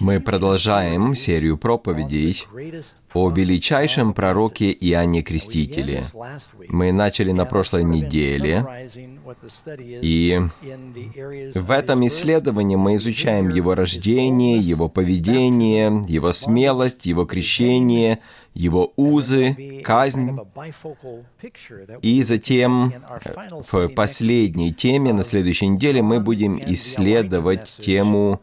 Мы продолжаем серию проповедей о величайшем пророке Иоанне Крестителе. Мы начали на прошлой неделе, и в этом исследовании мы изучаем его рождение, его поведение, его смелость, его крещение, его узы, казнь. И затем в последней теме на следующей неделе мы будем исследовать тему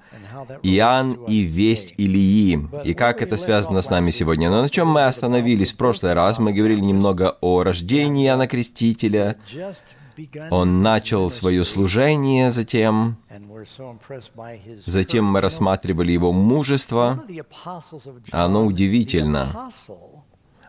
Иоанн и весть Илии, и как это связано с нами сегодня. Но на чем мы остановились в прошлый раз? Мы говорили немного о рождении Иоанна Крестителя, он начал свое служение затем, затем мы рассматривали его мужество. Оно удивительно.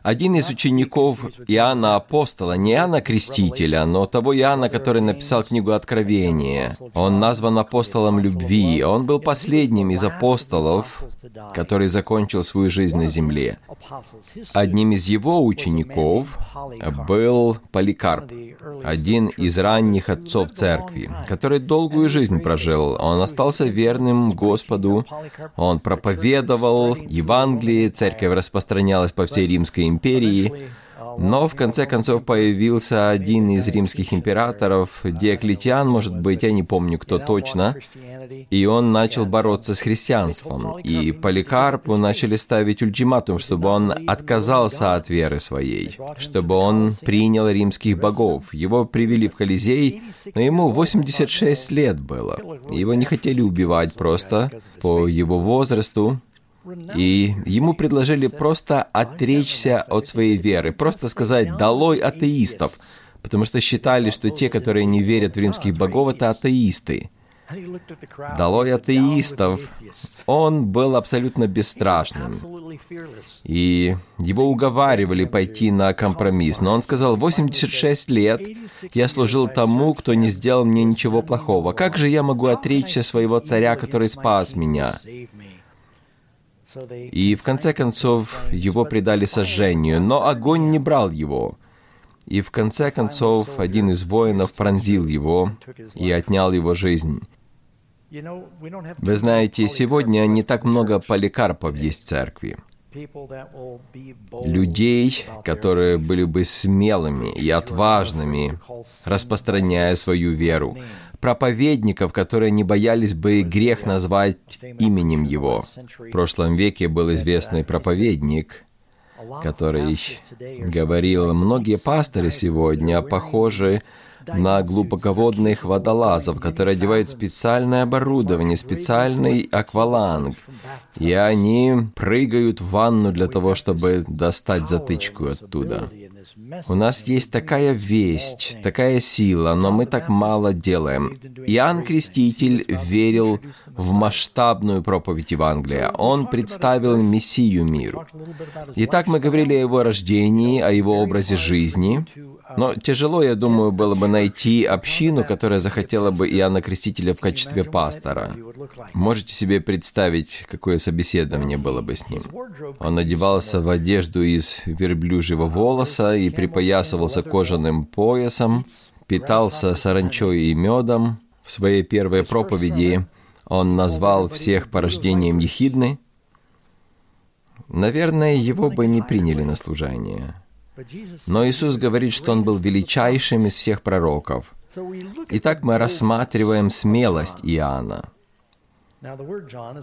Один из учеников Иоанна Апостола, не Иоанна Крестителя, но того Иоанна, который написал книгу Откровения. Он назван апостолом любви. Он был последним из апостолов, который закончил свою жизнь на земле. Одним из его учеников был Поликарп, один из ранних отцов церкви, который долгую жизнь прожил. Он остался верным Господу, он проповедовал Евангелие, церковь распространялась по всей Римской империи, но в конце концов появился один из римских императоров, Диоклетиан, может быть, я не помню, кто точно, и он начал бороться с христианством. И Поликарпу начали ставить ультиматум, чтобы он отказался от веры своей, чтобы он принял римских богов. Его привели в Колизей, но ему 86 лет было. Его не хотели убивать просто по его возрасту, и ему предложили просто отречься от своей веры, просто сказать «долой атеистов», потому что считали, что те, которые не верят в римских богов, это атеисты. Долой атеистов. Он был абсолютно бесстрашным. И его уговаривали пойти на компромисс. Но он сказал, 86 лет я служил тому, кто не сделал мне ничего плохого. Как же я могу отречься своего царя, который спас меня? И в конце концов его предали сожжению, но огонь не брал его. И в конце концов один из воинов пронзил его и отнял его жизнь. Вы знаете, сегодня не так много поликарпов есть в церкви. Людей, которые были бы смелыми и отважными, распространяя свою веру проповедников, которые не боялись бы грех назвать именем его. В прошлом веке был известный проповедник, который говорил, многие пасторы сегодня похожи на глубоководных водолазов, которые одевают специальное оборудование, специальный акваланг, и они прыгают в ванну для того, чтобы достать затычку оттуда. У нас есть такая весть, такая сила, но мы так мало делаем. Иоанн Креститель верил в масштабную проповедь Евангелия. Он представил Мессию миру. Итак, мы говорили о его рождении, о его образе жизни. Но тяжело, я думаю, было бы найти общину, которая захотела бы Иоанна Крестителя в качестве пастора. Можете себе представить, какое собеседование было бы с ним? Он одевался в одежду из верблюжьего волоса и припоясывался кожаным поясом, питался саранчой и медом. В своей первой проповеди он назвал всех порождением ехидны. Наверное, его бы не приняли на служение. Но Иисус говорит, что Он был величайшим из всех пророков. Итак, мы рассматриваем смелость Иоанна.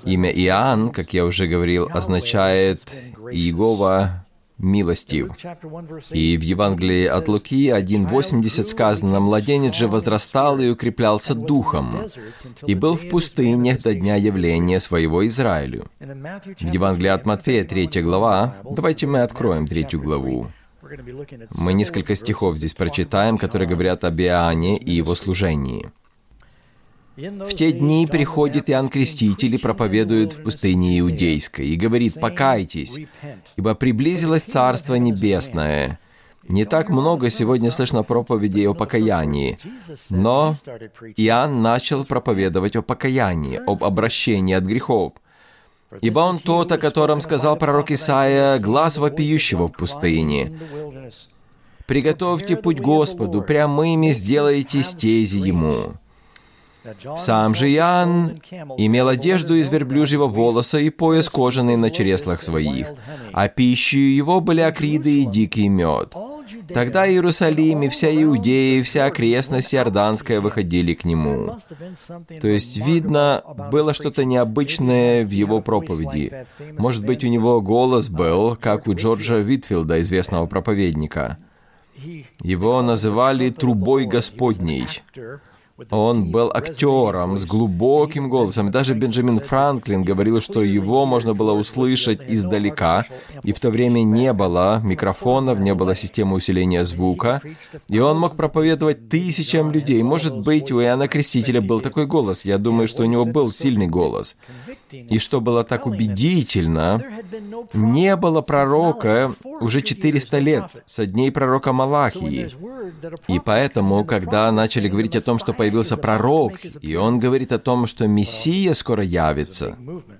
Имя Иоанн, как я уже говорил, означает «Иегова милостив». И в Евангелии от Луки 1.80 сказано, «Младенец же возрастал и укреплялся духом, и был в пустынях до дня явления своего Израилю». В Евангелии от Матфея 3 глава, давайте мы откроем третью главу. Мы несколько стихов здесь прочитаем, которые говорят об Иоанне и его служении. В те дни приходит Иоанн Креститель и проповедует в пустыне Иудейской и говорит, «Покайтесь, ибо приблизилось Царство Небесное». Не так много сегодня слышно проповедей о покаянии, но Иоанн начал проповедовать о покаянии, об обращении от грехов. Ибо он тот, о котором сказал пророк Исаия, глаз вопиющего в пустыне. «Приготовьте путь Господу, прямыми сделайте стези Ему». Сам же Иоанн имел одежду из верблюжьего волоса и пояс кожаный на чреслах своих, а пищей его были акриды и дикий мед. Тогда Иерусалим и вся Иудея и вся окрестность Иорданская выходили к нему. То есть, видно, было что-то необычное в его проповеди. Может быть, у него голос был, как у Джорджа Витфилда, известного проповедника. Его называли «трубой Господней». Он был актером с глубоким голосом. Даже Бенджамин Франклин говорил, что его можно было услышать издалека, и в то время не было микрофонов, не было системы усиления звука, и он мог проповедовать тысячам людей. Может быть, у Иоанна Крестителя был такой голос. Я думаю, что у него был сильный голос. И что было так убедительно, не было пророка уже 400 лет, со дней пророка Малахии. И поэтому, когда начали говорить о том, что появился пророк, и он говорит о том, что Мессия скоро явится,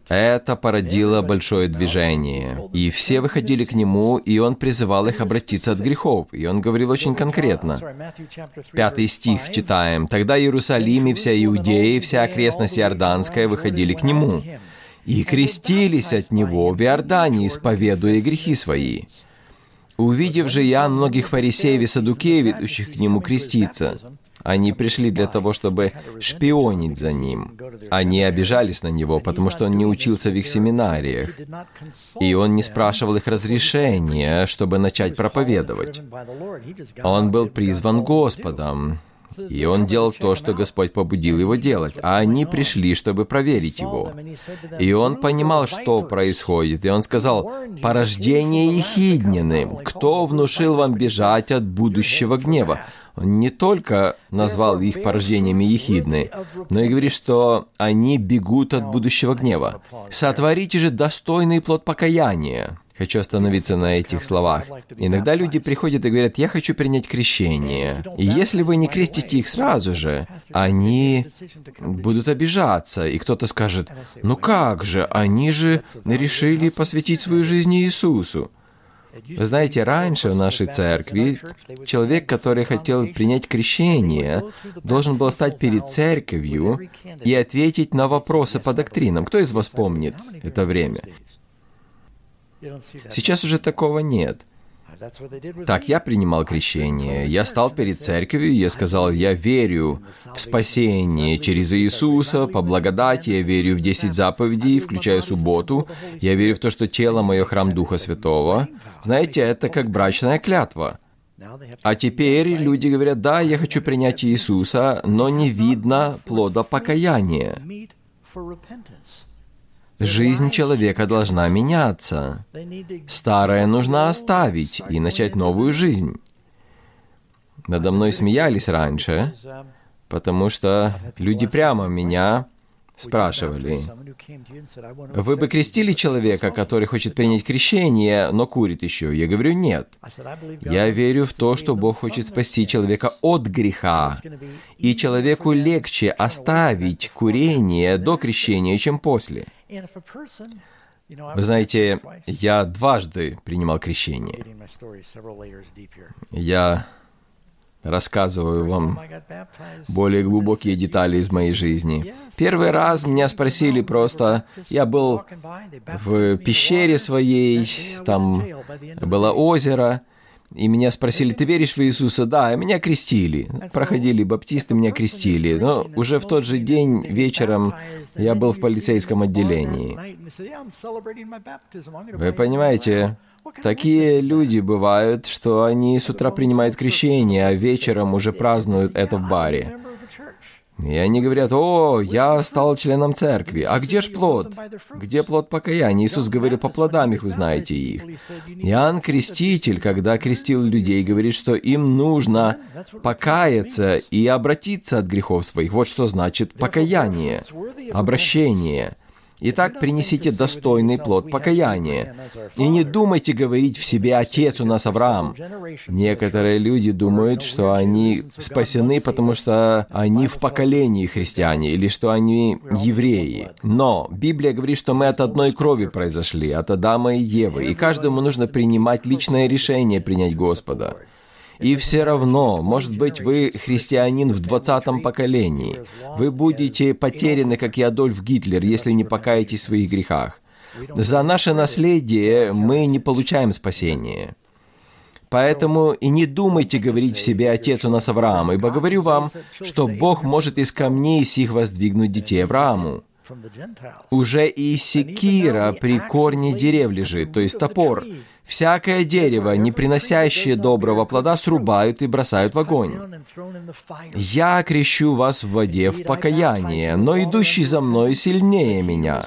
это породило большое движение. И все выходили к нему, и он призывал их обратиться от грехов. И он говорил очень конкретно. Пятый стих читаем. «Тогда Иерусалим и вся Иудея, и вся окрестность Иорданская выходили к нему, и крестились от него в Иордании, исповедуя грехи свои». Увидев же я многих фарисеев и садукеев, ведущих к нему креститься, они пришли для того, чтобы шпионить за ним. Они обижались на него, потому что он не учился в их семинариях, и он не спрашивал их разрешения, чтобы начать проповедовать. Он был призван Господом, и он делал то, что Господь побудил его делать, а они пришли, чтобы проверить его. И он понимал, что происходит, и он сказал, «Порождение Ехиднины, кто внушил вам бежать от будущего гнева?» Он не только назвал их порождениями ехидны, но и говорит, что они бегут от будущего гнева. «Сотворите же достойный плод покаяния». Хочу остановиться на этих словах. Иногда люди приходят и говорят, я хочу принять крещение. И если вы не крестите их сразу же, они будут обижаться. И кто-то скажет, ну как же, они же решили посвятить свою жизнь Иисусу. Вы знаете, раньше в нашей церкви человек, который хотел принять крещение, должен был стать перед церковью и ответить на вопросы по доктринам. Кто из вас помнит это время? Сейчас уже такого нет. Так я принимал крещение. Я стал перед церковью, я сказал, я верю в спасение через Иисуса, по благодати, я верю в 10 заповедей, включая субботу, я верю в то, что тело мое храм Духа Святого. Знаете, это как брачная клятва. А теперь люди говорят, да, я хочу принять Иисуса, но не видно плода покаяния. Жизнь человека должна меняться. Старое нужно оставить и начать новую жизнь. Надо мной смеялись раньше, потому что люди прямо меня спрашивали, «Вы бы крестили человека, который хочет принять крещение, но курит еще?» Я говорю, «Нет». Я верю в то, что Бог хочет спасти человека от греха, и человеку легче оставить курение до крещения, чем после. Вы знаете, я дважды принимал крещение. Я рассказываю вам более глубокие детали из моей жизни. Первый раз меня спросили просто, я был в пещере своей, там было озеро, и меня спросили, ты веришь в Иисуса? Да, и меня крестили. Проходили баптисты, меня крестили. Но уже в тот же день вечером я был в полицейском отделении. Вы понимаете, Такие люди бывают, что они с утра принимают крещение, а вечером уже празднуют это в баре. И они говорят, о, я стал членом церкви. А где ж плод? Где плод покаяния? Иисус говорил, по плодам их вы знаете их. Иоанн Креститель, когда крестил людей, говорит, что им нужно покаяться и обратиться от грехов своих. Вот что значит покаяние, обращение. Итак, принесите достойный плод покаяния. И не думайте говорить в себе «Отец у нас Авраам». Некоторые люди думают, что они спасены, потому что они в поколении христиане, или что они евреи. Но Библия говорит, что мы от одной крови произошли, от Адама и Евы, и каждому нужно принимать личное решение принять Господа. И все равно, может быть, вы христианин в двадцатом поколении. Вы будете потеряны, как и Адольф Гитлер, если не покаетесь в своих грехах. За наше наследие мы не получаем спасения. Поэтому и не думайте говорить в себе «Отец у нас Авраам», ибо говорю вам, что Бог может из камней сих воздвигнуть детей Аврааму. Уже и секира при корне дерев лежит, то есть топор. Всякое дерево, не приносящее доброго плода, срубают и бросают в огонь. Я крещу вас в воде в покаяние, но идущий за мной сильнее меня.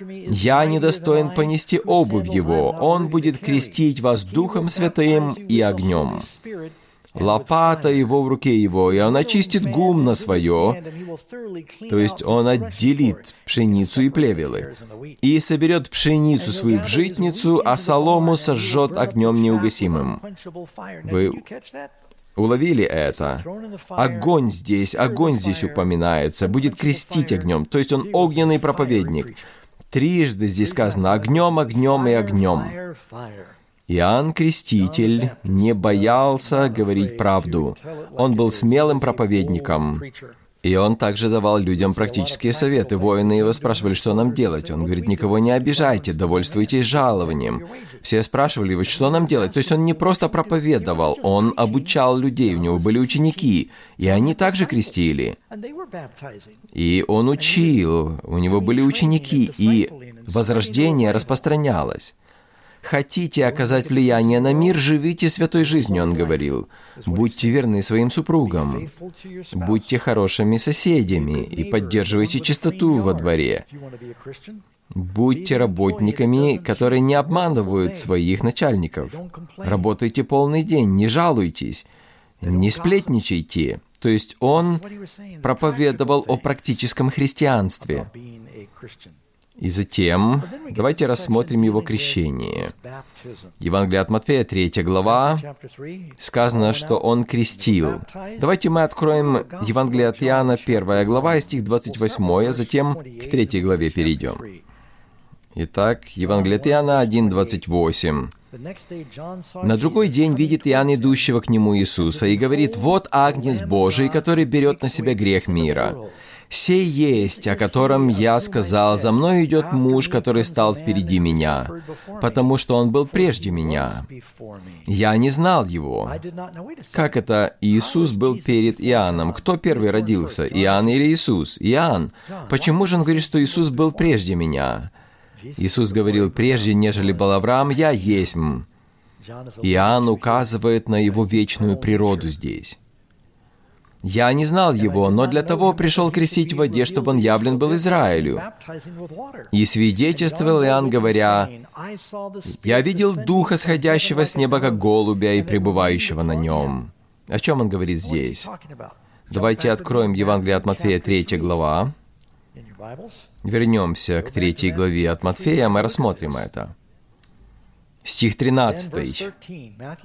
Я недостоин понести обувь его, он будет крестить вас Духом Святым и огнем лопата его в руке его, и он очистит гумно свое, то есть он отделит пшеницу и плевелы, и соберет пшеницу свою в житницу, а солому сожжет огнем неугасимым. Вы уловили это? Огонь здесь, огонь здесь упоминается, будет крестить огнем, то есть он огненный проповедник. Трижды здесь сказано «огнем, огнем и огнем». Иоанн Креститель не боялся говорить правду. Он был смелым проповедником. И он также давал людям практические советы. Воины его спрашивали, что нам делать. Он говорит, никого не обижайте, довольствуйтесь жалованием. Все спрашивали его, что нам делать. То есть он не просто проповедовал, он обучал людей, у него были ученики, и они также крестили. И он учил, у него были ученики, и возрождение распространялось. Хотите оказать влияние на мир, живите святой жизнью, он говорил. Будьте верны своим супругам. Будьте хорошими соседями и поддерживайте чистоту во дворе. Будьте работниками, которые не обманывают своих начальников. Работайте полный день, не жалуйтесь, не сплетничайте. То есть он проповедовал о практическом христианстве. И затем давайте рассмотрим его крещение. Евангелие от Матфея, 3 глава, сказано, что он крестил. Давайте мы откроем Евангелие от Иоанна, 1 глава, и стих 28, а затем к 3 главе перейдем. Итак, Евангелие от Иоанна 1.28. На другой день видит Иоанн идущего к нему Иисуса и говорит, «Вот Агнец Божий, который берет на себя грех мира». «Сей есть, о котором я сказал, за мной идет муж, который стал впереди меня, потому что он был прежде меня. Я не знал его». Как это Иисус был перед Иоанном? Кто первый родился, Иоанн или Иисус? Иоанн. Почему же он говорит, что Иисус был прежде меня? Иисус говорил, прежде, нежели был Авраам, я есть. Иоанн указывает на его вечную природу здесь. Я не знал его, но для того пришел крестить в воде, чтобы он явлен был Израилю. И свидетельствовал Иоанн, говоря, «Я видел Духа, сходящего с неба, как голубя, и пребывающего на нем». О чем он говорит здесь? Давайте откроем Евангелие от Матфея, 3 глава. Вернемся к 3 главе от Матфея, мы рассмотрим это. Стих 13.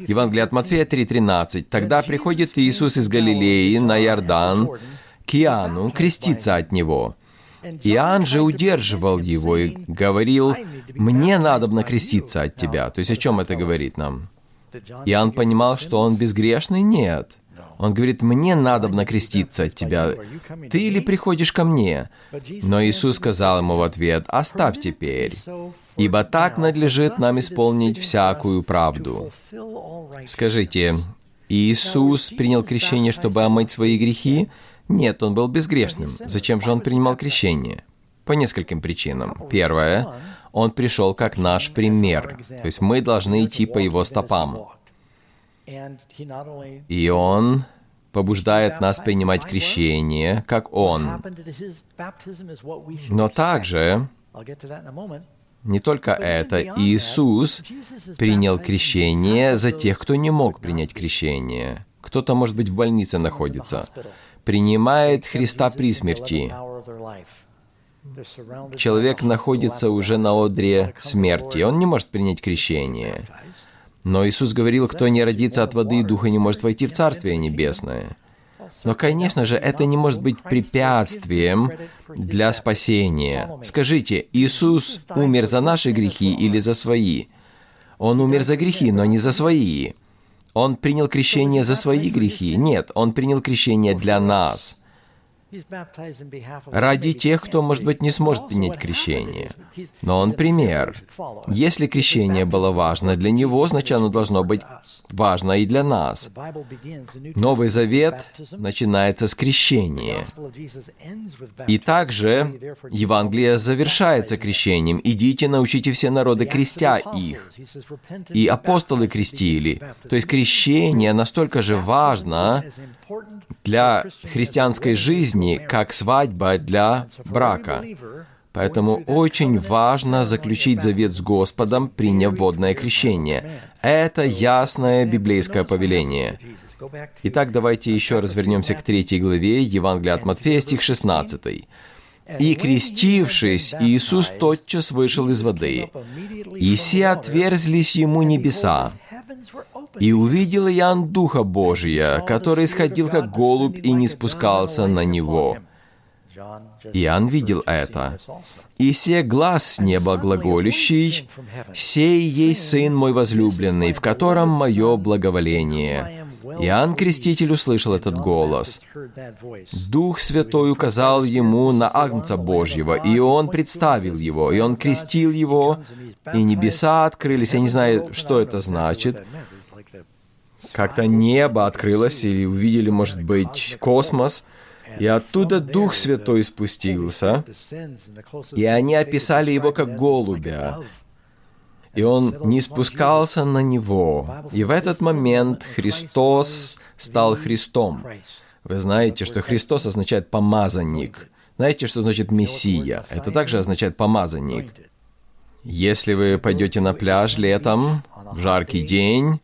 Евангелие от Матфея 3.13. «Тогда приходит Иисус из Галилеи на Иордан к Иоанну креститься от него. Иоанн же удерживал его и говорил, «Мне надо креститься от тебя». То есть о чем это говорит нам? Иоанн понимал, что он безгрешный? Нет. Он говорит, мне надо креститься от тебя. Ты или приходишь ко мне? Но Иисус сказал ему в ответ, оставь теперь, ибо так надлежит нам исполнить всякую правду. Скажите, Иисус принял крещение, чтобы омыть свои грехи? Нет, он был безгрешным. Зачем же он принимал крещение? По нескольким причинам. Первое, он пришел как наш пример. То есть мы должны идти по его стопам. И Он побуждает нас принимать крещение, как Он. Но также, не только это, Иисус принял крещение за тех, кто не мог принять крещение. Кто-то, может быть, в больнице находится. Принимает Христа при смерти. Человек находится уже на одре смерти. Он не может принять крещение. Но Иисус говорил, кто не родится от воды и духа, не может войти в Царствие Небесное. Но, конечно же, это не может быть препятствием для спасения. Скажите, Иисус умер за наши грехи или за свои? Он умер за грехи, но не за свои. Он принял крещение за свои грехи. Нет, Он принял крещение для нас ради тех, кто, может быть, не сможет принять крещение. Но он пример. Если крещение было важно для него, значит, оно должно быть важно и для нас. Новый Завет начинается с крещения. И также Евангелие завершается крещением. «Идите, научите все народы, крестя их». И апостолы крестили. То есть крещение настолько же важно для христианской жизни, как свадьба для брака. Поэтому очень важно заключить завет с Господом, приняв водное крещение. Это ясное библейское повеление. Итак, давайте еще раз вернемся к третьей главе Евангелия от Матфея, стих 16. «И, крестившись, Иисус тотчас вышел из воды, и все отверзлись ему небеса, и увидел Иоанн Духа Божия, который сходил как голубь и не спускался на него. Иоанн видел это. «И се глаз с неба глаголющий, «Сей есть Сын мой возлюбленный, в котором мое благоволение». Иоанн Креститель услышал этот голос. Дух Святой указал ему на Агнца Божьего, и он представил его, и он крестил его, и небеса открылись. Я не знаю, что это значит. Как-то небо открылось, и увидели, может быть, космос, и оттуда Дух Святой спустился, и они описали его как голубя, и он не спускался на него. И в этот момент Христос стал Христом. Вы знаете, что Христос означает «помазанник». Знаете, что значит «мессия»? Это также означает «помазанник». Если вы пойдете на пляж летом, в жаркий день,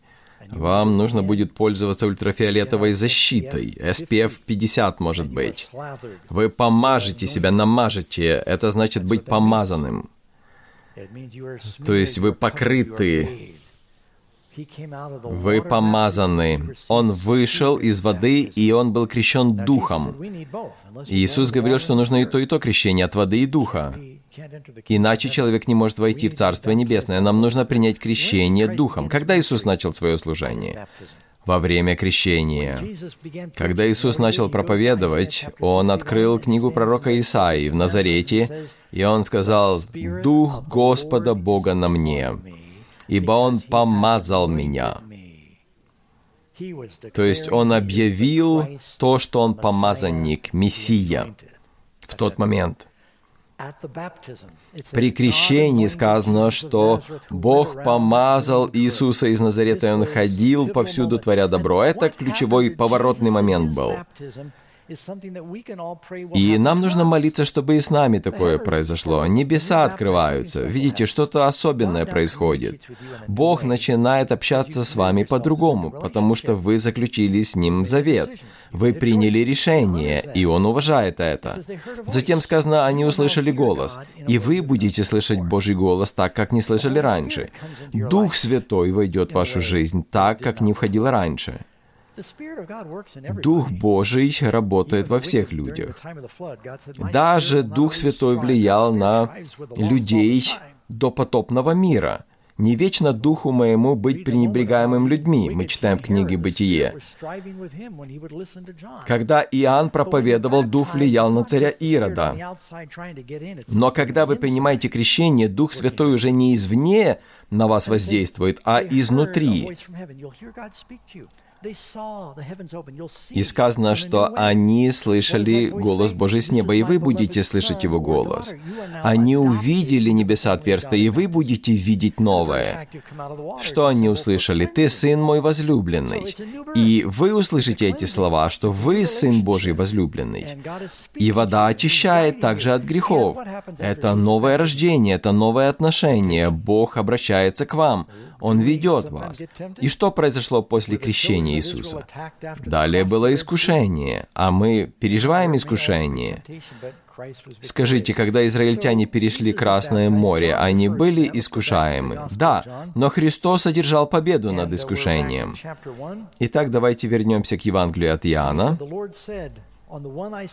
вам нужно будет пользоваться ультрафиолетовой защитой. SPF 50 может быть. Вы помажете себя, намажете. Это значит быть помазанным. То есть вы покрыты, вы помазаны. Он вышел из воды, и он был крещен Духом. Иисус говорил, что нужно и то, и то крещение от воды и Духа. Иначе человек не может войти в Царство Небесное. Нам нужно принять крещение Духом. Когда Иисус начал свое служение? Во время крещения. Когда Иисус начал проповедовать, Он открыл книгу пророка Исаии в Назарете, и Он сказал, «Дух Господа Бога на мне, ибо Он помазал меня». То есть Он объявил то, что Он помазанник, Мессия в тот момент – при крещении сказано, что Бог помазал Иисуса из Назарета, и Он ходил повсюду, творя добро. Это ключевой поворотный момент был. И нам нужно молиться, чтобы и с нами такое произошло. Небеса открываются. Видите, что-то особенное происходит. Бог начинает общаться с вами по-другому, потому что вы заключили с Ним завет. Вы приняли решение, и Он уважает это. Затем сказано, они услышали голос. И вы будете слышать Божий голос так, как не слышали раньше. Дух Святой войдет в вашу жизнь так, как не входил раньше. Дух Божий работает во всех людях. Даже Дух Святой влиял на людей до потопного мира. Не вечно духу моему быть пренебрегаемым людьми, мы читаем в книге «Бытие». Когда Иоанн проповедовал, дух влиял на царя Ирода. Но когда вы принимаете крещение, Дух Святой уже не извне на вас воздействует, а изнутри. И сказано, что они слышали голос Божий с неба, и вы будете слышать его голос. Они увидели небеса отверстия, и вы будете видеть новое. Что они услышали? «Ты сын мой возлюбленный». И вы услышите эти слова, что вы сын Божий возлюбленный. И вода очищает также от грехов. Это новое рождение, это новое отношение. Бог обращается к вам. Он ведет вас. И что произошло после крещения Иисуса? Далее было искушение, а мы переживаем искушение. Скажите, когда израильтяне перешли Красное море, они были искушаемы? Да, но Христос одержал победу над искушением. Итак, давайте вернемся к Евангелию от Иоанна.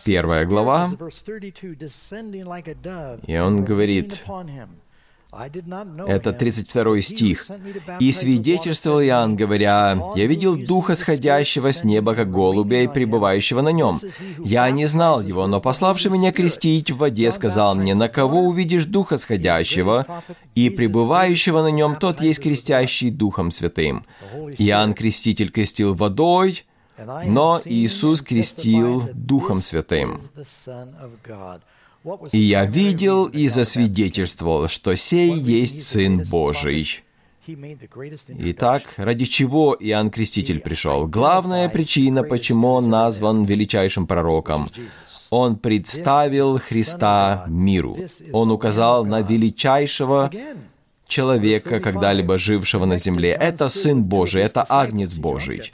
Первая глава. И он говорит, Это 32 стих. «И свидетельствовал Иоанн, говоря, «Я видел Духа, сходящего с неба, как голубя, и пребывающего на нем. Я не знал его, но пославший меня крестить в воде, сказал мне, «На кого увидишь Духа сходящего и пребывающего на нем, тот есть крестящий Духом Святым». Иоанн Креститель крестил водой, но Иисус крестил Духом Святым. И я видел и засвидетельствовал, что сей есть Сын Божий. Итак, ради чего Иоанн Креститель пришел? Главная причина, почему он назван величайшим пророком. Он представил Христа миру. Он указал на величайшего человека, когда-либо жившего на земле. Это Сын Божий, это Агнец Божий.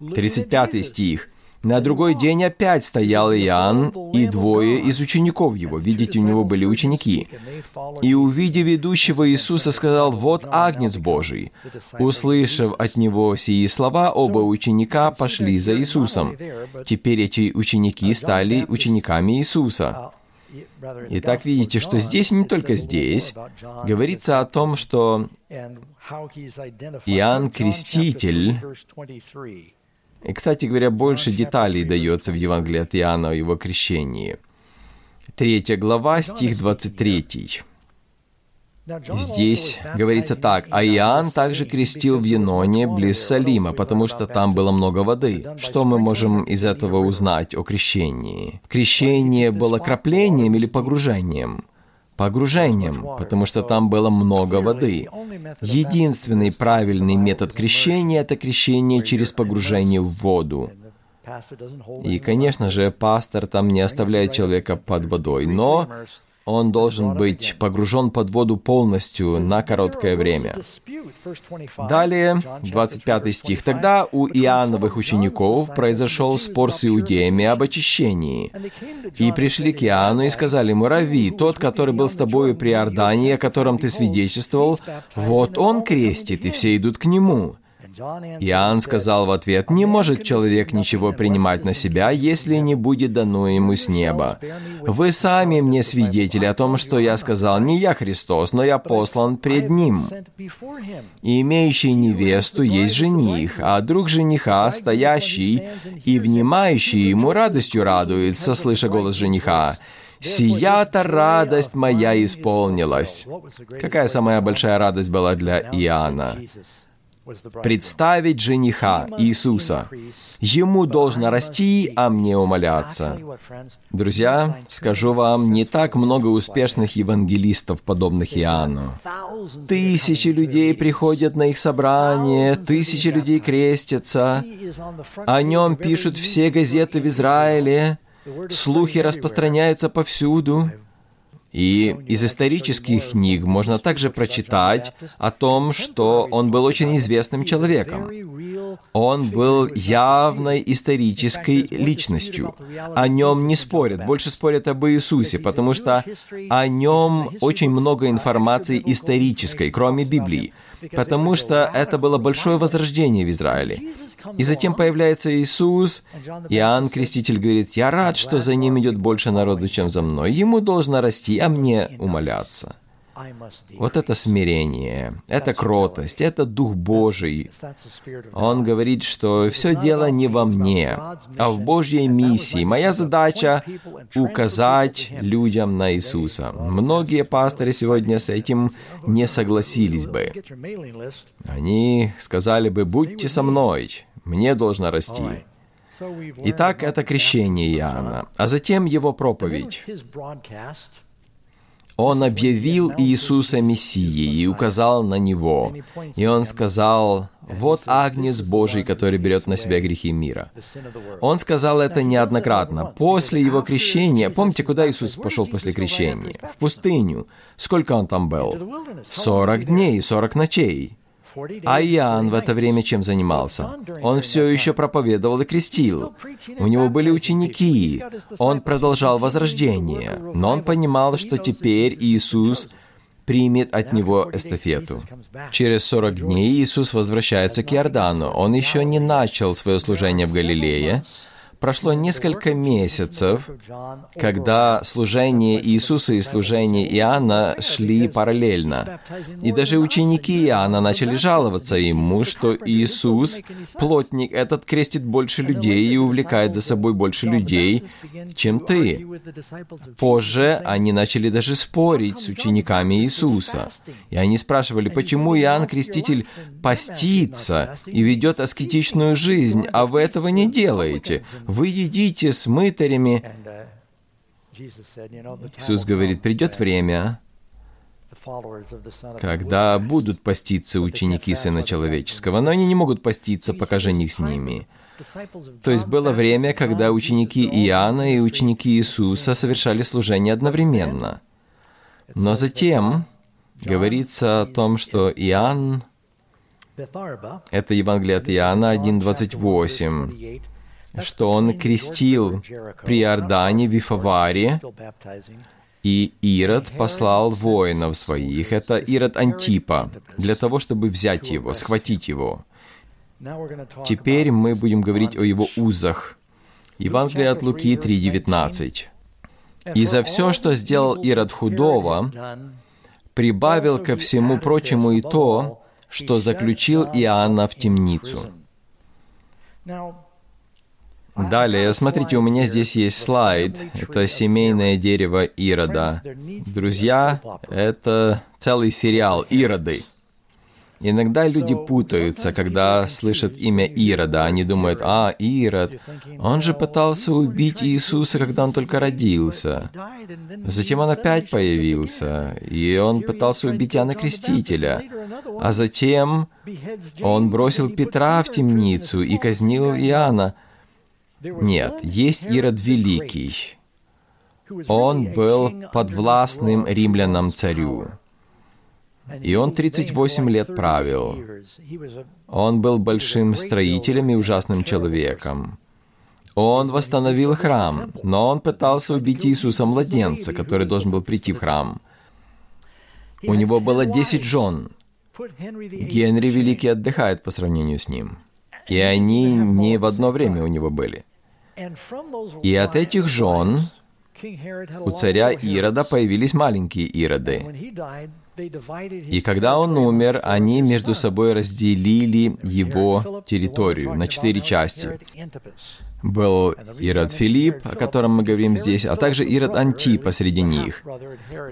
35 стих. На другой день опять стоял Иоанн и двое из учеников его. Видите, у него были ученики. И, увидев ведущего Иисуса, сказал, «Вот Агнец Божий». Услышав от него сии слова, оба ученика пошли за Иисусом. Теперь эти ученики стали учениками Иисуса. Итак, видите, что здесь, не только здесь, говорится о том, что Иоанн Креститель и, кстати говоря, больше деталей дается в Евангелии от Иоанна о его крещении. Третья глава, стих 23. Здесь говорится так, «А Иоанн также крестил в Еноне, близ Салима, потому что там было много воды». Что мы можем из этого узнать о крещении? Крещение было краплением или погружением? Погружением, потому что там было много воды. Единственный правильный метод крещения – это крещение через погружение в воду. И, конечно же, пастор там не оставляет человека под водой, но он должен быть погружен под воду полностью на короткое время. Далее, 25 стих. «Тогда у Иоанновых учеников произошел спор с иудеями об очищении. И пришли к Иоанну и сказали ему, «Рави, тот, который был с тобою при Иордании, о котором ты свидетельствовал, вот он крестит, и все идут к нему». Иоанн сказал в ответ, «Не может человек ничего принимать на себя, если не будет дано ему с неба. Вы сами мне свидетели о том, что я сказал, не я Христос, но я послан пред Ним. И имеющий невесту есть жених, а друг жениха, стоящий и внимающий ему радостью радуется, слыша голос жениха. «Сия-то радость моя исполнилась». Какая самая большая радость была для Иоанна? Представить жениха Иисуса. Ему должно расти, а мне умоляться. Друзья, скажу вам, не так много успешных евангелистов, подобных Иоанну. Тысячи людей приходят на их собрание, тысячи людей крестятся. О нем пишут все газеты в Израиле, слухи распространяются повсюду. И из исторических книг можно также прочитать о том, что он был очень известным человеком. Он был явной исторической личностью. О нем не спорят, больше спорят об Иисусе, потому что о нем очень много информации исторической, кроме Библии, потому что это было большое возрождение в Израиле. И затем появляется Иисус, Иоанн Креститель говорит, «Я рад, что за ним идет больше народу, чем за мной. Ему должно расти, а мне умоляться». Вот это смирение, это кротость, это Дух Божий. Он говорит, что все дело не во мне, а в Божьей миссии. Моя задача — указать людям на Иисуса. Многие пасторы сегодня с этим не согласились бы. Они сказали бы, будьте со мной, мне должно расти. Итак, это крещение Иоанна, а затем его проповедь. Он объявил Иисуса Мессией и указал на Него. И он сказал, «Вот Агнец Божий, который берет на себя грехи мира». Он сказал это неоднократно. После Его крещения, помните, куда Иисус пошел после крещения? В пустыню. Сколько Он там был? Сорок дней, сорок ночей. А Иоанн в это время чем занимался? Он все еще проповедовал и крестил. У него были ученики. Он продолжал возрождение. Но он понимал, что теперь Иисус примет от него эстафету. Через 40 дней Иисус возвращается к Иордану. Он еще не начал свое служение в Галилее, прошло несколько месяцев, когда служение Иисуса и служение Иоанна шли параллельно. И даже ученики Иоанна начали жаловаться ему, что Иисус, плотник этот, крестит больше людей и увлекает за собой больше людей, чем ты. Позже они начали даже спорить с учениками Иисуса. И они спрашивали, почему Иоанн Креститель постится и ведет аскетичную жизнь, а вы этого не делаете. Вы едите с мытарями. Иисус говорит, придет время, когда будут поститься ученики Сына Человеческого, но они не могут поститься, пока жених с ними. То есть было время, когда ученики Иоанна и ученики Иисуса совершали служение одновременно. Но затем говорится о том, что Иоанн, это Евангелие от Иоанна 1.28, что он крестил при Иордане в Вифаваре, и Ирод послал воинов своих, это Ирод Антипа, для того, чтобы взять его, схватить его. Теперь мы будем говорить о его узах. Евангелие от Луки 3.19. «И за все, что сделал Ирод худого, прибавил ко всему прочему и то, что заключил Иоанна в темницу». Далее, смотрите, у меня здесь есть слайд. Это семейное дерево Ирода. Друзья, это целый сериал «Ироды». Иногда люди путаются, когда слышат имя Ирода. Они думают, а, Ирод, он же пытался убить Иисуса, когда он только родился. Затем он опять появился, и он пытался убить Иоанна Крестителя. А затем он бросил Петра в темницу и казнил Иоанна. Нет, есть Ирод Великий. Он был подвластным римлянам царю. И он 38 лет правил. Он был большим строителем и ужасным человеком. Он восстановил храм, но он пытался убить Иисуса младенца, который должен был прийти в храм. У него было 10 жен. Генри Великий отдыхает по сравнению с ним. И они не в одно время у него были. И от этих жен у царя Ирода появились маленькие Ироды. И когда он умер, они между собой разделили его территорию на четыре части. Был Ирод Филипп, о котором мы говорим здесь, а также Ирод Антипа среди них.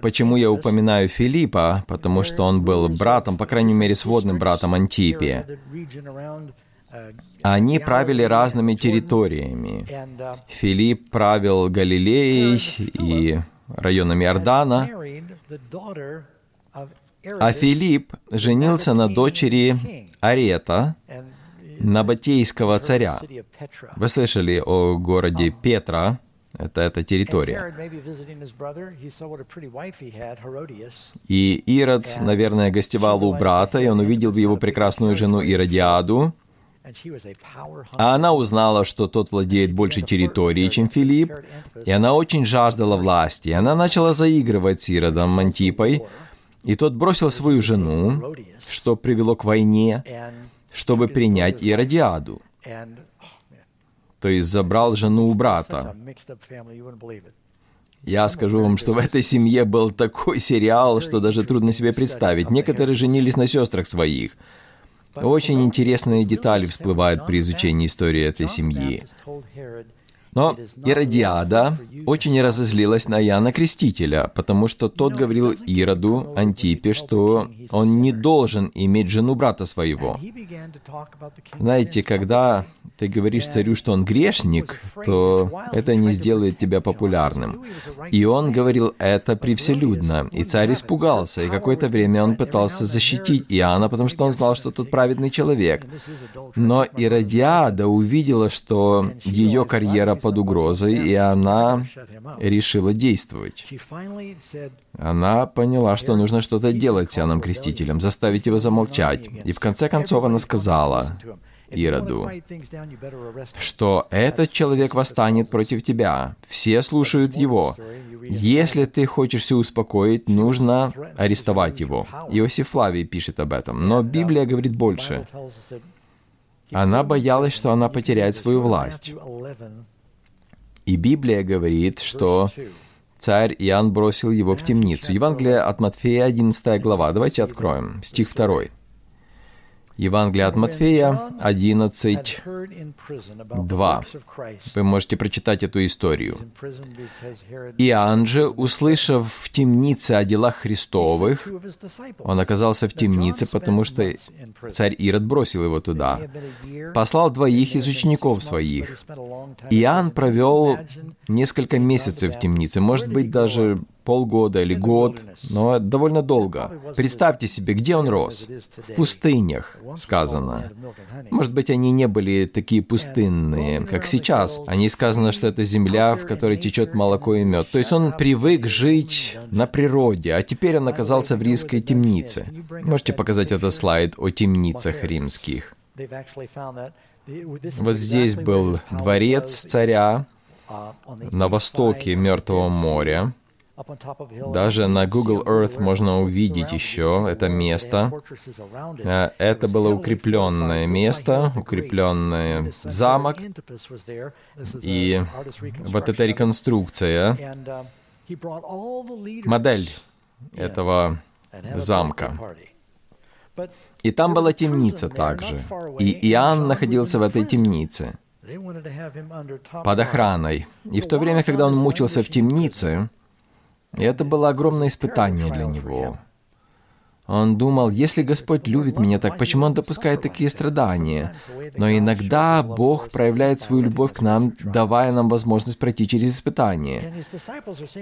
Почему я упоминаю Филиппа? Потому что он был братом, по крайней мере, сводным братом Антипия. Они правили разными территориями. Филипп правил Галилеей и районами Иордана, а Филипп женился на дочери Арета, набатейского царя. Вы слышали о городе Петра, это эта территория. И Ирод, наверное, гостевал у брата, и он увидел его прекрасную жену Иродиаду, а она узнала, что тот владеет большей территорией, чем Филипп, и она очень жаждала власти. И она начала заигрывать с Иродом Мантипой, и тот бросил свою жену, что привело к войне, чтобы принять Иродиаду. То есть забрал жену у брата. Я скажу вам, что в этой семье был такой сериал, что даже трудно себе представить. Некоторые женились на сестрах своих – очень интересные детали всплывают при изучении истории этой семьи. Но Иродиада очень разозлилась на Иоанна Крестителя, потому что тот говорил Ироду, Антипе, что он не должен иметь жену брата своего. Знаете, когда ты говоришь царю, что он грешник, то это не сделает тебя популярным. И он говорил это привселюдно, и царь испугался, и какое-то время он пытался защитить Иоанна, потому что он знал, что тот праведный человек. Но Иродиада увидела, что ее карьера под угрозой, и она решила действовать. Она поняла, что нужно что-то делать с Иоанном Крестителем, заставить его замолчать. И в конце концов она сказала Ироду, что этот человек восстанет против тебя. Все слушают его. Если ты хочешь все успокоить, нужно арестовать его. Иосиф Флавий пишет об этом. Но Библия говорит больше. Она боялась, что она потеряет свою власть. И Библия говорит, что царь Иоанн бросил его в темницу. Евангелие от Матфея, 11 глава. Давайте откроем. Стих 2. Евангелие от Матфея 11, 2. Вы можете прочитать эту историю. Иоанн же, услышав в темнице о делах Христовых, он оказался в темнице, потому что царь Ирод бросил его туда, послал двоих из учеников своих. Иоанн провел несколько месяцев в темнице, может быть, даже полгода или год, но довольно долго. Представьте себе, где он рос? В пустынях, сказано. Может быть, они не были такие пустынные, как сейчас. Они сказано, что это земля, в которой течет молоко и мед. То есть он привык жить на природе, а теперь он оказался в римской темнице. Можете показать этот слайд о темницах римских. Вот здесь был дворец царя на востоке Мертвого моря. Даже на Google Earth можно увидеть еще это место. Э, это было укрепленное место, укрепленный замок. И вот эта реконструкция, модель этого замка. И там была темница также. И Иоанн находился в этой темнице под охраной. И в то время, когда он мучился в темнице, и это было огромное испытание для него. Он думал, если Господь любит меня так, почему Он допускает такие страдания? Но иногда Бог проявляет свою любовь к нам, давая нам возможность пройти через испытания.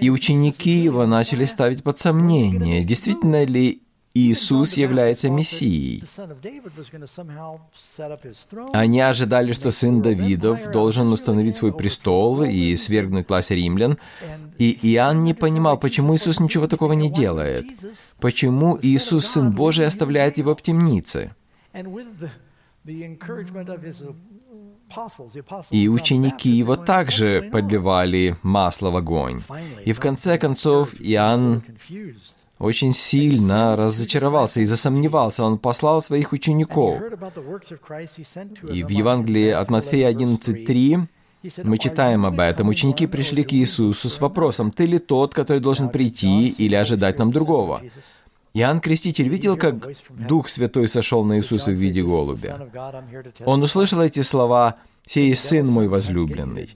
И ученики его начали ставить под сомнение, действительно ли Иисус является Мессией. Они ожидали, что сын Давидов должен установить свой престол и свергнуть власть римлян. И Иоанн не понимал, почему Иисус ничего такого не делает. Почему Иисус, Сын Божий, оставляет его в темнице. И ученики его также подливали масло в огонь. И в конце концов Иоанн очень сильно разочаровался и засомневался. Он послал своих учеников. И в Евангелии от Матфея 11.3 мы читаем об этом. Ученики пришли к Иисусу с вопросом, «Ты ли тот, который должен прийти или ожидать нам другого?» Иоанн Креститель видел, как Дух Святой сошел на Иисуса в виде голубя. Он услышал эти слова сей сын мой возлюбленный».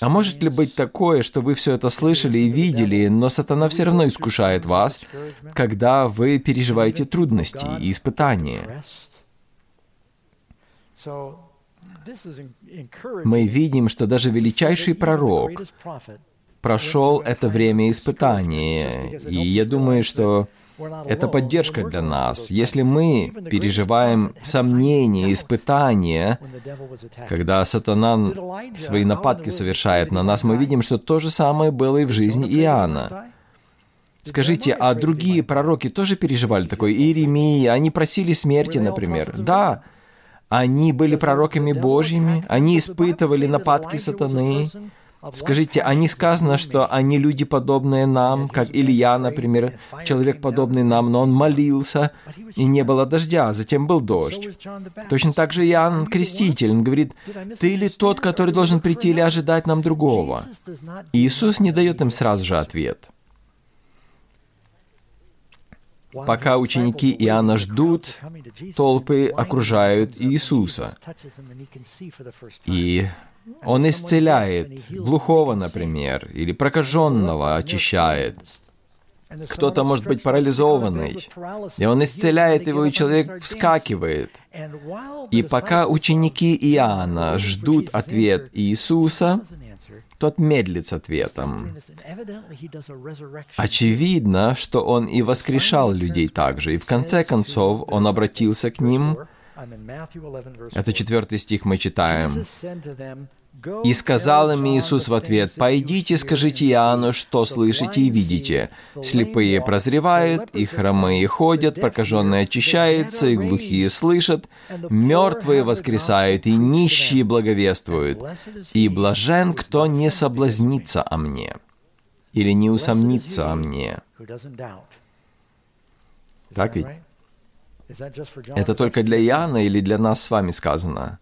А может ли быть такое, что вы все это слышали и видели, но сатана все равно искушает вас, когда вы переживаете трудности и испытания? Мы видим, что даже величайший пророк прошел это время испытания, и я думаю, что это поддержка для нас. Если мы переживаем сомнения, испытания, когда сатана свои нападки совершает на нас, мы видим, что то же самое было и в жизни Иоанна. Скажите, а другие пророки тоже переживали такое? Иеремия, они просили смерти, например. Да, они были пророками Божьими, они испытывали нападки сатаны, Скажите, а не сказано, что они люди, подобные нам, как Илья, например, человек, подобный нам, но он молился, и не было дождя, а затем был дождь. Точно так же Иоанн Креститель, он говорит, «Ты ли тот, который должен прийти или ожидать нам другого?» Иисус не дает им сразу же ответ. Пока ученики Иоанна ждут, толпы окружают Иисуса. И он исцеляет глухого, например, или прокаженного очищает. Кто-то может быть парализованный, и он исцеляет его, и человек вскакивает. И пока ученики Иоанна ждут ответ Иисуса, тот медлит с ответом. Очевидно, что он и воскрешал людей также, и в конце концов он обратился к ним это четвертый стих мы читаем. «И сказал им Иисус в ответ, «Пойдите, скажите Иоанну, что слышите и видите. Слепые прозревают, и хромые ходят, прокаженные очищаются, и глухие слышат, мертвые воскресают, и нищие благовествуют. И блажен, кто не соблазнится о мне, или не усомнится о мне». Так ведь? Это только для Иоанна или для нас с вами сказано?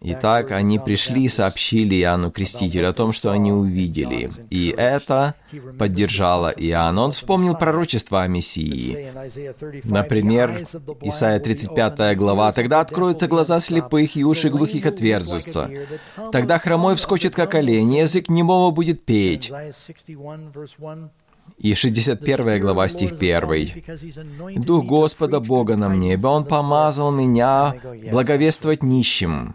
Итак, они пришли и сообщили Иоанну Крестителю о том, что они увидели. И это поддержало Иоанна. Он вспомнил пророчество о Мессии. Например, Исайя 35 глава. «Тогда откроются глаза слепых, и уши глухих отверзутся. Тогда хромой вскочит, как олень, язык немого будет петь». И 61 глава, стих 1. «Дух Господа Бога на мне, ибо Он помазал меня благовествовать нищим».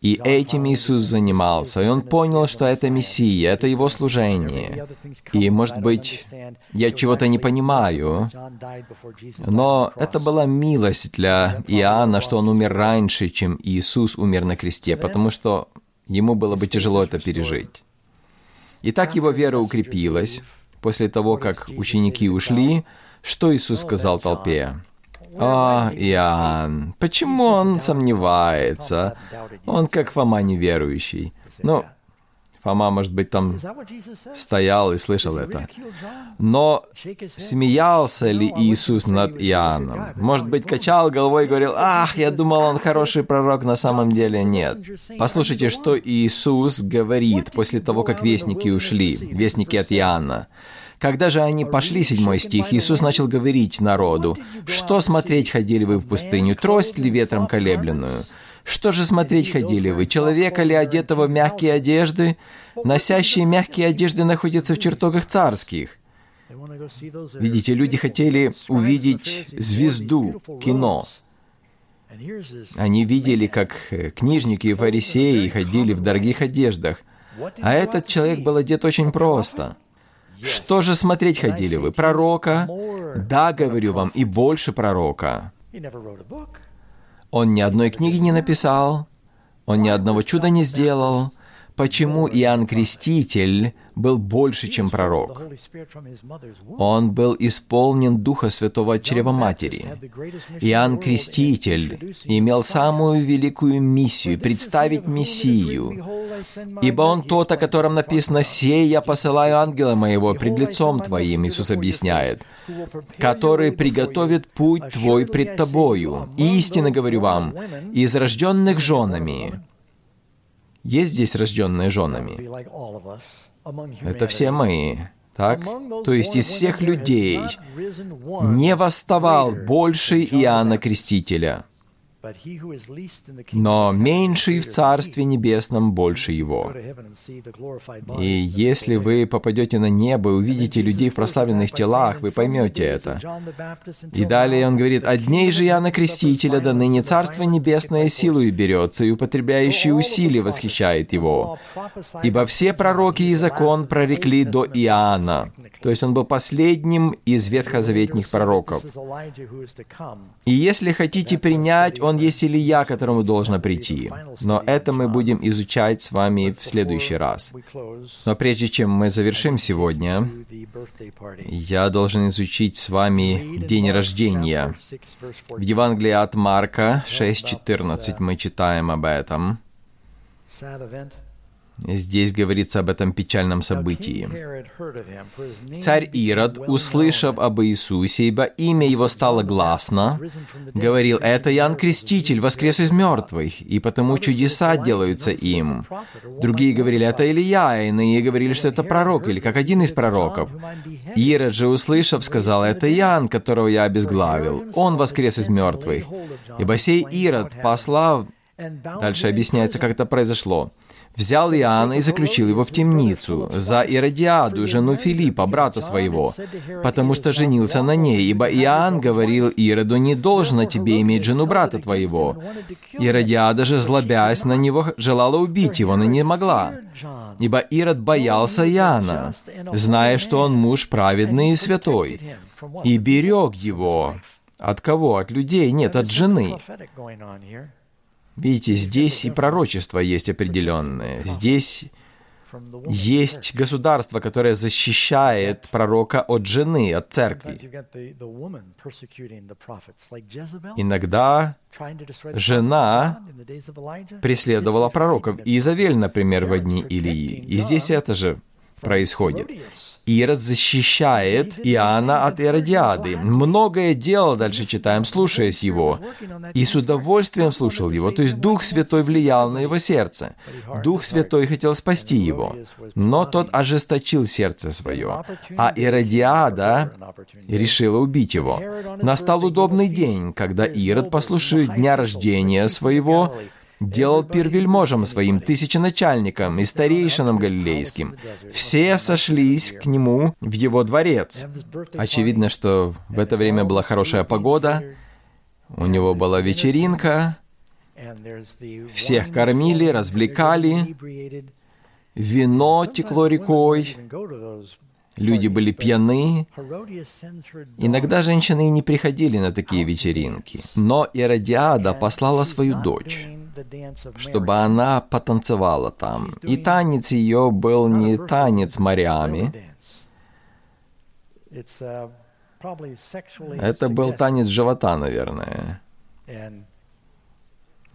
И этим Иисус занимался, и он понял, что это Мессия, это его служение. И, может быть, я чего-то не понимаю, но это была милость для Иоанна, что он умер раньше, чем Иисус умер на кресте, потому что ему было бы тяжело это пережить. И так его вера укрепилась. После того, как ученики ушли, что Иисус сказал толпе? «О, Иоанн, почему он сомневается? Он как Фома неверующий». Ну, Фома, может быть, там стоял и слышал это. Но смеялся ли Иисус над Иоанном? Может быть, качал головой и говорил, «Ах, я думал, он хороший пророк, на самом деле нет». Послушайте, что Иисус говорит после того, как вестники ушли, вестники от Иоанна. Когда же они пошли, седьмой стих, Иисус начал говорить народу, «Что смотреть ходили вы в пустыню? Трость ли ветром колебленную? Что же смотреть ходили вы? Человека ли одетого в мягкие одежды? Носящие мягкие одежды находятся в чертогах царских». Видите, люди хотели увидеть звезду, кино. Они видели, как книжники и фарисеи ходили в дорогих одеждах, а этот человек был одет очень просто – что же смотреть ходили вы? Пророка? Да, говорю вам, и больше пророка. Он ни одной книги не написал, он ни одного чуда не сделал, почему Иоанн Креститель был больше, чем пророк. Он был исполнен Духа Святого от чрева матери. Иоанн Креститель имел самую великую миссию — представить Мессию. «Ибо он тот, о котором написано, «Сей я посылаю ангела моего пред лицом твоим», Иисус объясняет, «который приготовит путь твой пред тобою. Истинно говорю вам, из рожденных женами, есть здесь рожденные женами? Это все мы. Так? То есть из всех людей не восставал больше Иоанна Крестителя. Но меньший в Царстве Небесном больше его. И если вы попадете на небо и увидите людей в прославленных телах, вы поймете это. И далее он говорит, «От дней же Иоанна Крестителя до ныне Царство Небесное силою берется, и употребляющий усилия восхищает его. Ибо все пророки и закон прорекли до Иоанна». То есть он был последним из ветхозаветних пророков. И если хотите принять, он есть Илья, которому должно прийти. Но это мы будем изучать с вами в следующий раз. Но прежде чем мы завершим сегодня, я должен изучить с вами день рождения. В Евангелии от Марка 6.14 мы читаем об этом. Здесь говорится об этом печальном событии. Царь Ирод, услышав об Иисусе, ибо имя его стало гласно, говорил, «Это Иоанн Креститель, воскрес из мертвых, и потому чудеса делаются им». Другие говорили, «Это Илья», а иные говорили, что это пророк, или как один из пророков. Ирод же, услышав, сказал, «Это Иоанн, которого я обезглавил. Он воскрес из мертвых». Ибо сей Ирод, послав Дальше объясняется, как это произошло. «Взял Иоанна и заключил его в темницу за Иродиаду, жену Филиппа, брата своего, потому что женился на ней, ибо Иоанн говорил Ироду, не должно тебе иметь жену брата твоего. Иродиада же, злобясь на него, желала убить его, но не могла, ибо Ирод боялся Иоанна, зная, что он муж праведный и святой, и берег его. От кого? От людей? Нет, от жены. Видите, здесь и пророчество есть определенное. Здесь есть государство, которое защищает пророка от жены, от церкви. Иногда жена преследовала пророков. Изавель, например, в дни Илии. И здесь это же происходит. Ирод защищает Иоанна от Иродиады. Многое делал, дальше читаем, слушаясь его. И с удовольствием слушал его. То есть Дух Святой влиял на его сердце. Дух Святой хотел спасти его. Но тот ожесточил сердце свое. А Иродиада решила убить его. Настал удобный день, когда Ирод, послушая дня рождения своего, делал пир вельможам своим, тысяченачальникам и старейшинам галилейским. Все сошлись к нему в его дворец. Очевидно, что в это время была хорошая погода, у него была вечеринка, всех кормили, развлекали, вино текло рекой, люди были пьяны. Иногда женщины и не приходили на такие вечеринки. Но Иродиада послала свою дочь чтобы она потанцевала там. И танец ее был не танец морями. Это был танец живота, наверное.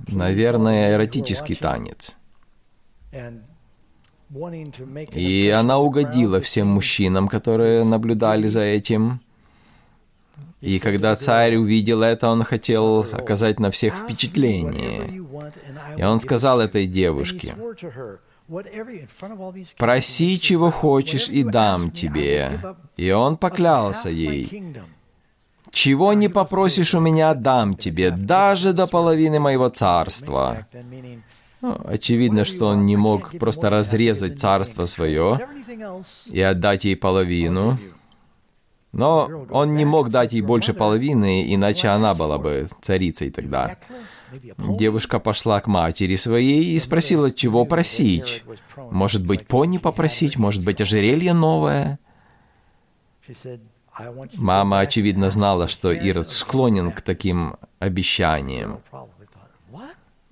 Наверное, эротический танец. И она угодила всем мужчинам, которые наблюдали за этим. И когда царь увидел это, он хотел оказать на всех впечатление. И он сказал этой девушке, «Проси, чего хочешь, и дам тебе». И он поклялся ей, «Чего не попросишь у меня, дам тебе, даже до половины моего царства». Ну, очевидно, что он не мог просто разрезать царство свое и отдать ей половину. Но он не мог дать ей больше половины, иначе она была бы царицей тогда. Девушка пошла к матери своей и спросила, чего просить. Может быть, пони попросить, может быть, ожерелье новое? Мама, очевидно, знала, что Ирод склонен к таким обещаниям.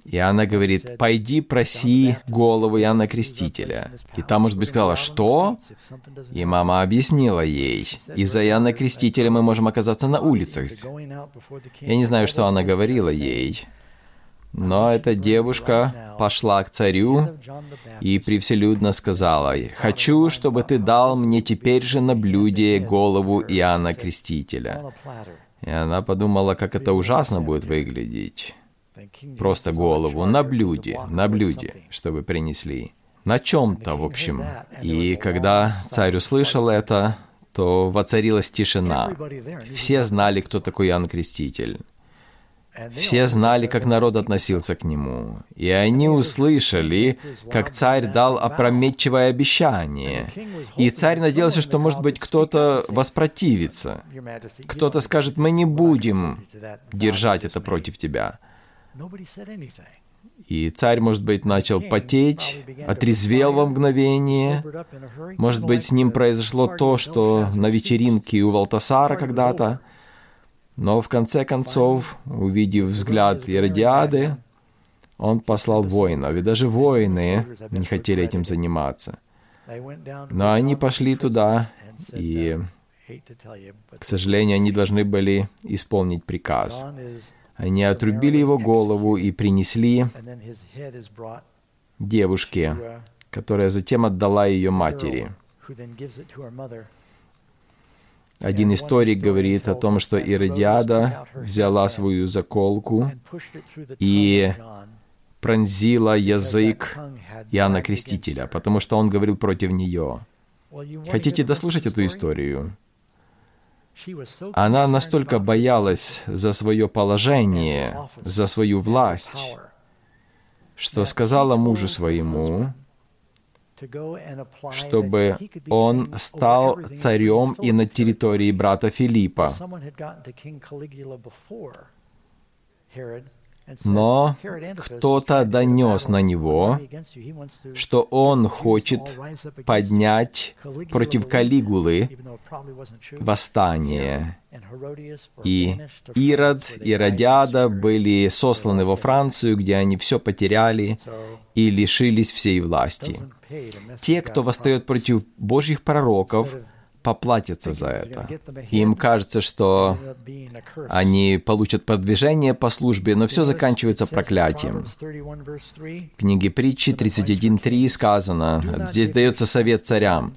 И она говорит, пойди проси голову Иоанна Крестителя. И та, может быть, сказала, что? И мама объяснила ей, из-за Иоанна Крестителя мы можем оказаться на улицах. Я не знаю, что она говорила ей, но эта девушка пошла к царю и превселюдно сказала, «Хочу, чтобы ты дал мне теперь же на блюде голову Иоанна Крестителя». И она подумала, как это ужасно будет выглядеть просто голову на блюде, на блюде, чтобы принесли. На чем-то, в общем. И когда царь услышал это, то воцарилась тишина. Все знали, кто такой Иоанн Креститель. Все знали, как народ относился к нему, и они услышали, как царь дал опрометчивое обещание. И царь надеялся, что, может быть, кто-то воспротивится. Кто-то скажет, мы не будем держать это против тебя. И царь, может быть, начал потеть, отрезвел во мгновение. Может быть, с ним произошло то, что на вечеринке у Валтасара когда-то. Но в конце концов, увидев взгляд Иродиады, он послал воинов, и даже воины не хотели этим заниматься. Но они пошли туда, и, к сожалению, они должны были исполнить приказ. Они отрубили его голову и принесли девушке, которая затем отдала ее матери. Один историк говорит о том, что Иродиада взяла свою заколку и пронзила язык Иоанна Крестителя, потому что он говорил против нее. Хотите дослушать эту историю? Она настолько боялась за свое положение, за свою власть, что сказала мужу своему, чтобы он стал царем и на территории брата Филиппа. Но кто-то донес на него, что он хочет поднять против Калигулы восстание. И Ирод и Родиада были сосланы во Францию, где они все потеряли и лишились всей власти. Те, кто восстает против Божьих пророков, поплатятся за это. Им кажется, что они получат продвижение по службе, но все заканчивается проклятием. В книге притчи 31.3 сказано, здесь дается совет царям,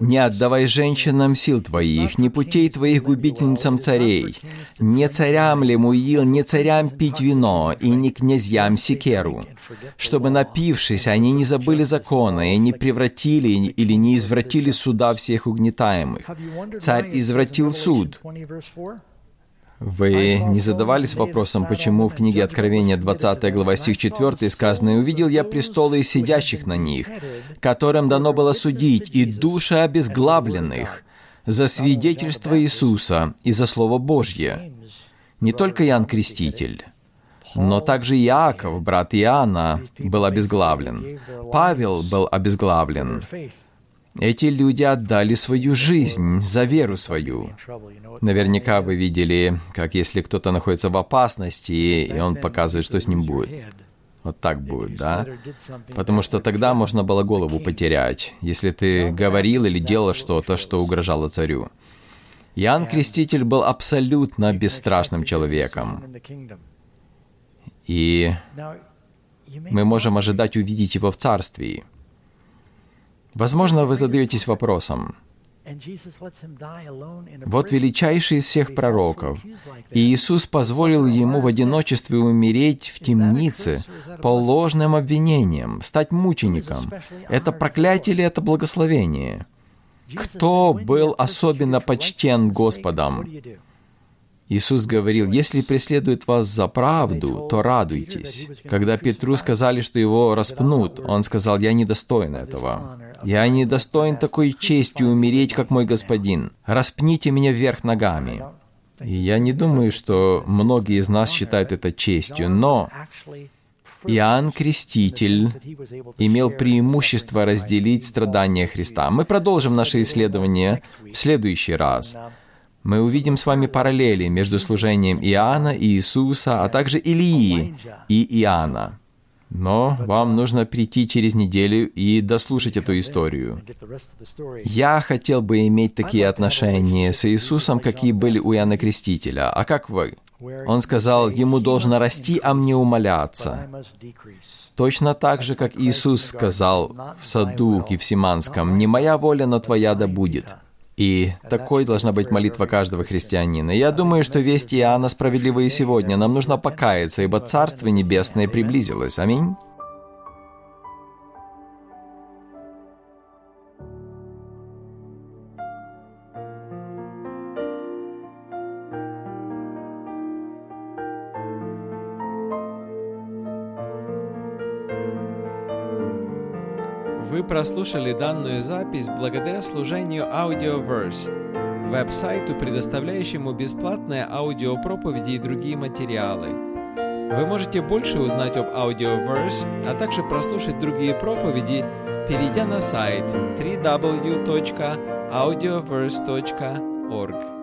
Не отдавай женщинам сил твоих, не путей твоих губительницам царей, не царям Лемуил, не царям пить вино, и не князьям Секеру, чтобы, напившись, они не забыли закона, и не превратили или не извратили суда всех угнетаемых. Царь извратил суд. Вы не задавались вопросом, почему в книге Откровения 20 глава стих 4 сказано «И увидел я престолы и сидящих на них, которым дано было судить, и души обезглавленных за свидетельство Иисуса и за Слово Божье». Не только Иоанн Креститель, но также Иаков, брат Иоанна, был обезглавлен. Павел был обезглавлен. Эти люди отдали свою жизнь за веру свою. Наверняка вы видели, как если кто-то находится в опасности, и он показывает, что с ним будет. Вот так будет, да? Потому что тогда можно было голову потерять, если ты говорил или делал что-то, что угрожало царю. Иоанн Креститель был абсолютно бесстрашным человеком. И мы можем ожидать увидеть его в царстве. Возможно, вы задаетесь вопросом, вот величайший из всех пророков, и Иисус позволил ему в одиночестве умереть в темнице по ложным обвинениям, стать мучеником. Это проклятие или это благословение? Кто был особенно почтен Господом? Иисус говорил, «Если преследуют вас за правду, то радуйтесь». Когда Петру сказали, что его распнут, он сказал, «Я не достоин этого. Я не достоин такой чести умереть, как мой господин. Распните меня вверх ногами». И я не думаю, что многие из нас считают это честью, но Иоанн Креститель имел преимущество разделить страдания Христа. Мы продолжим наше исследование в следующий раз. Мы увидим с вами параллели между служением Иоанна и Иисуса, а также Илии и Иоанна. Но вам нужно прийти через неделю и дослушать эту историю. Я хотел бы иметь такие отношения с Иисусом, какие были у Иоанна Крестителя. А как вы? Он сказал, ему должно расти, а мне умоляться. Точно так же, как Иисус сказал в саду Гефсиманском, «Не моя воля, но твоя да будет». И такой должна быть молитва каждого христианина. Я думаю, что весть Иоанна справедливы и сегодня. Нам нужно покаяться, ибо Царство Небесное приблизилось. Аминь. Прослушали данную запись благодаря служению Audioverse, веб-сайту, предоставляющему бесплатные аудиопроповеди и другие материалы. Вы можете больше узнать об Audioverse, а также прослушать другие проповеди, перейдя на сайт www.audioverse.org.